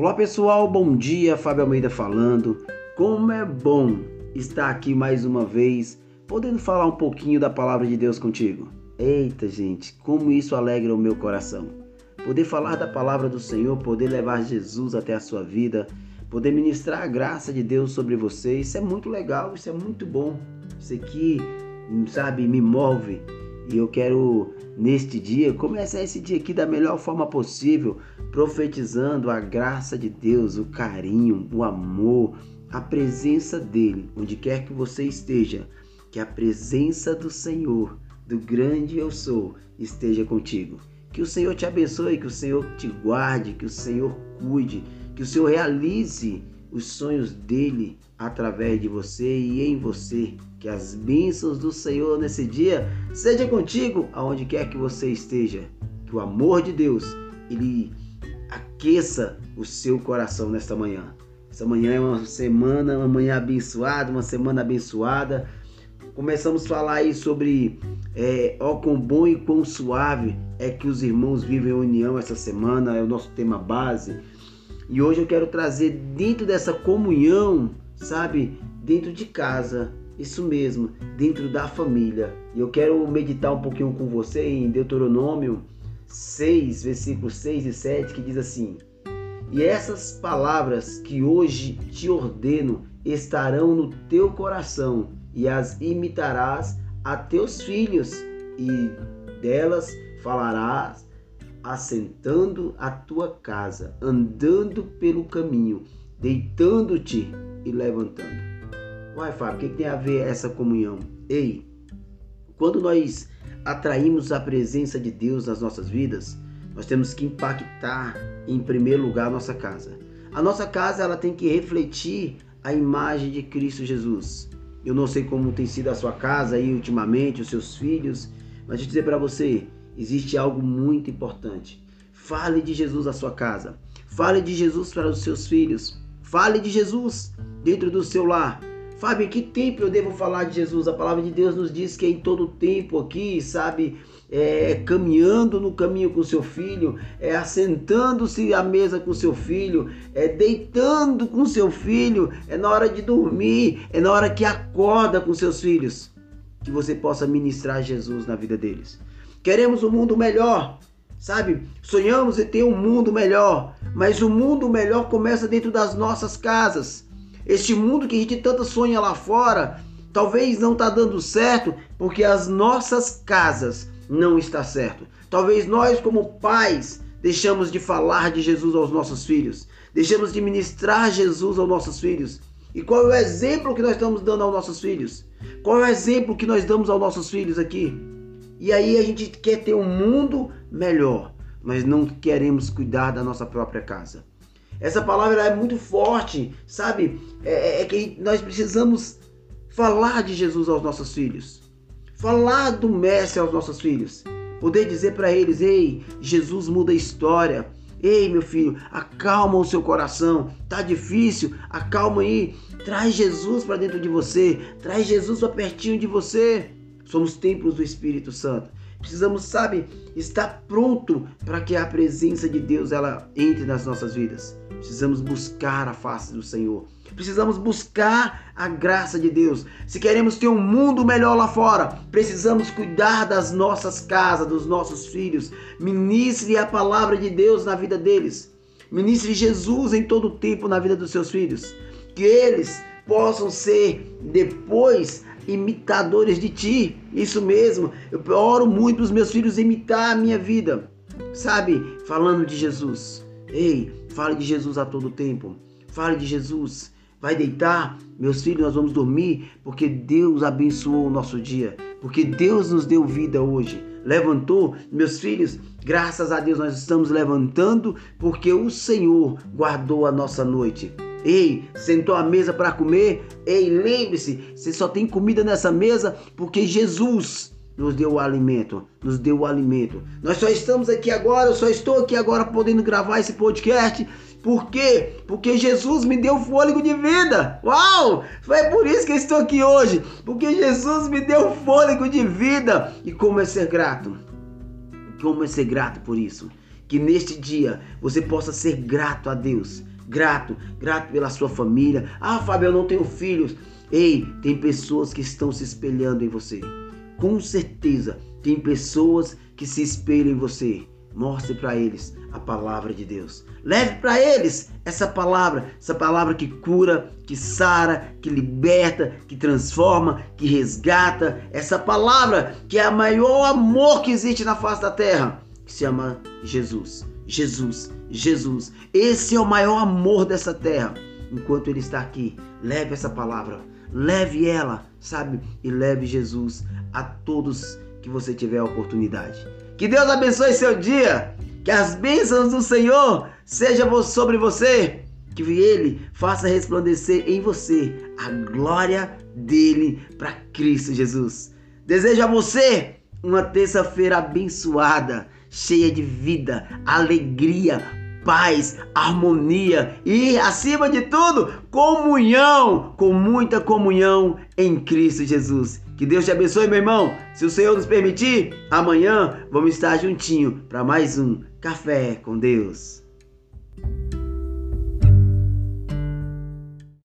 Olá pessoal, bom dia, Fábio Almeida falando. Como é bom estar aqui mais uma vez, podendo falar um pouquinho da palavra de Deus contigo. Eita gente, como isso alegra o meu coração. Poder falar da palavra do Senhor, poder levar Jesus até a sua vida, poder ministrar a graça de Deus sobre você, isso é muito legal, isso é muito bom. Isso aqui, sabe, me move e eu quero, neste dia, começar esse dia aqui da melhor forma possível, profetizando a graça de Deus, o carinho, o amor, a presença dele, onde quer que você esteja. Que a presença do Senhor, do grande eu sou, esteja contigo. Que o Senhor te abençoe, que o Senhor te guarde, que o Senhor cuide, que o Senhor realize os sonhos dele através de você e em você. Que as bênçãos do Senhor nesse dia seja contigo aonde quer que você esteja. Que o amor de Deus ele aqueça o seu coração nesta manhã. Essa manhã é uma semana, uma manhã abençoada, uma semana abençoada. Começamos a falar aí sobre é, ó quão bom e quão suave é que os irmãos vivem união essa semana, é o nosso tema base. E hoje eu quero trazer dentro dessa comunhão, sabe, dentro de casa, isso mesmo, dentro da família. E eu quero meditar um pouquinho com você em Deuteronômio 6, versículos 6 e 7, que diz assim: E essas palavras que hoje te ordeno estarão no teu coração, e as imitarás a teus filhos, e delas falarás assentando a tua casa, andando pelo caminho, deitando-te e levantando. Uai, Fábio, o que, que tem a ver essa comunhão? Ei, quando nós atraímos a presença de Deus nas nossas vidas, nós temos que impactar em primeiro lugar a nossa casa. A nossa casa ela tem que refletir a imagem de Cristo Jesus. Eu não sei como tem sido a sua casa aí ultimamente, os seus filhos, mas deixa eu dizer para você, existe algo muito importante. Fale de Jesus à sua casa. Fale de Jesus para os seus filhos. Fale de Jesus dentro do seu lar. Fábio, em que tempo eu devo falar de Jesus? A palavra de Deus nos diz que é em todo tempo aqui, sabe? É, caminhando no caminho com seu filho, é assentando-se à mesa com seu filho, é deitando com seu filho, é na hora de dormir, é na hora que acorda com seus filhos, que você possa ministrar Jesus na vida deles. Queremos um mundo melhor, sabe? Sonhamos em ter um mundo melhor, mas o mundo melhor começa dentro das nossas casas. Este mundo que a gente tanto sonha lá fora, talvez não está dando certo porque as nossas casas não está certo. Talvez nós como pais deixamos de falar de Jesus aos nossos filhos, deixamos de ministrar Jesus aos nossos filhos. E qual é o exemplo que nós estamos dando aos nossos filhos? Qual é o exemplo que nós damos aos nossos filhos aqui? E aí a gente quer ter um mundo melhor, mas não queremos cuidar da nossa própria casa. Essa palavra é muito forte, sabe? É, é, é, que nós precisamos falar de Jesus aos nossos filhos, falar do Mestre aos nossos filhos, poder dizer para eles: ei, Jesus muda a história. Ei, meu filho, acalma o seu coração. Tá difícil? Acalma aí. Traz Jesus para dentro de você. Traz Jesus para pertinho de você. Somos templos do Espírito Santo. Precisamos, sabe, estar pronto para que a presença de Deus ela entre nas nossas vidas. Precisamos buscar a face do Senhor. Precisamos buscar a graça de Deus. Se queremos ter um mundo melhor lá fora, precisamos cuidar das nossas casas, dos nossos filhos. Ministre a palavra de Deus na vida deles. Ministre Jesus em todo o tempo na vida dos seus filhos. Que eles possam ser depois imitadores de ti. Isso mesmo. Eu oro muito para os meus filhos imitar a minha vida. Sabe? Falando de Jesus. Ei, fale de Jesus a todo tempo. Fale de Jesus. Vai deitar, meus filhos, nós vamos dormir, porque Deus abençoou o nosso dia, porque Deus nos deu vida hoje. Levantou, meus filhos, graças a Deus nós estamos levantando, porque o Senhor guardou a nossa noite. Ei, sentou à mesa para comer? Ei, lembre-se, você só tem comida nessa mesa porque Jesus nos deu o alimento, nos deu o alimento. Nós só estamos aqui agora, eu só estou aqui agora podendo gravar esse podcast. Por quê? Porque Jesus me deu fôlego de vida. Uau! Foi por isso que eu estou aqui hoje. Porque Jesus me deu fôlego de vida. E como é ser grato? Como é ser grato por isso? Que neste dia você possa ser grato a Deus grato, grato pela sua família. Ah, Fábio, eu não tenho filhos. Ei, tem pessoas que estão se espelhando em você. Com certeza, tem pessoas que se espelham em você. Mostre para eles a palavra de Deus. Leve para eles essa palavra, essa palavra que cura, que sara, que liberta, que transforma, que resgata. Essa palavra que é o maior amor que existe na face da terra, que se chama Jesus. Jesus, Jesus. Esse é o maior amor dessa terra. Enquanto ele está aqui, leve essa palavra, leve ela, sabe? E leve Jesus a todos que você tiver a oportunidade. Que Deus abençoe seu dia. Que as bênçãos do Senhor sejam sobre você. Que Ele faça resplandecer em você a glória dele para Cristo Jesus. Desejo a você uma terça-feira abençoada, cheia de vida, alegria, paz, harmonia e, acima de tudo, comunhão, com muita comunhão em Cristo Jesus. Que Deus te abençoe, meu irmão. Se o Senhor nos permitir, amanhã vamos estar juntinho para mais um Café com Deus.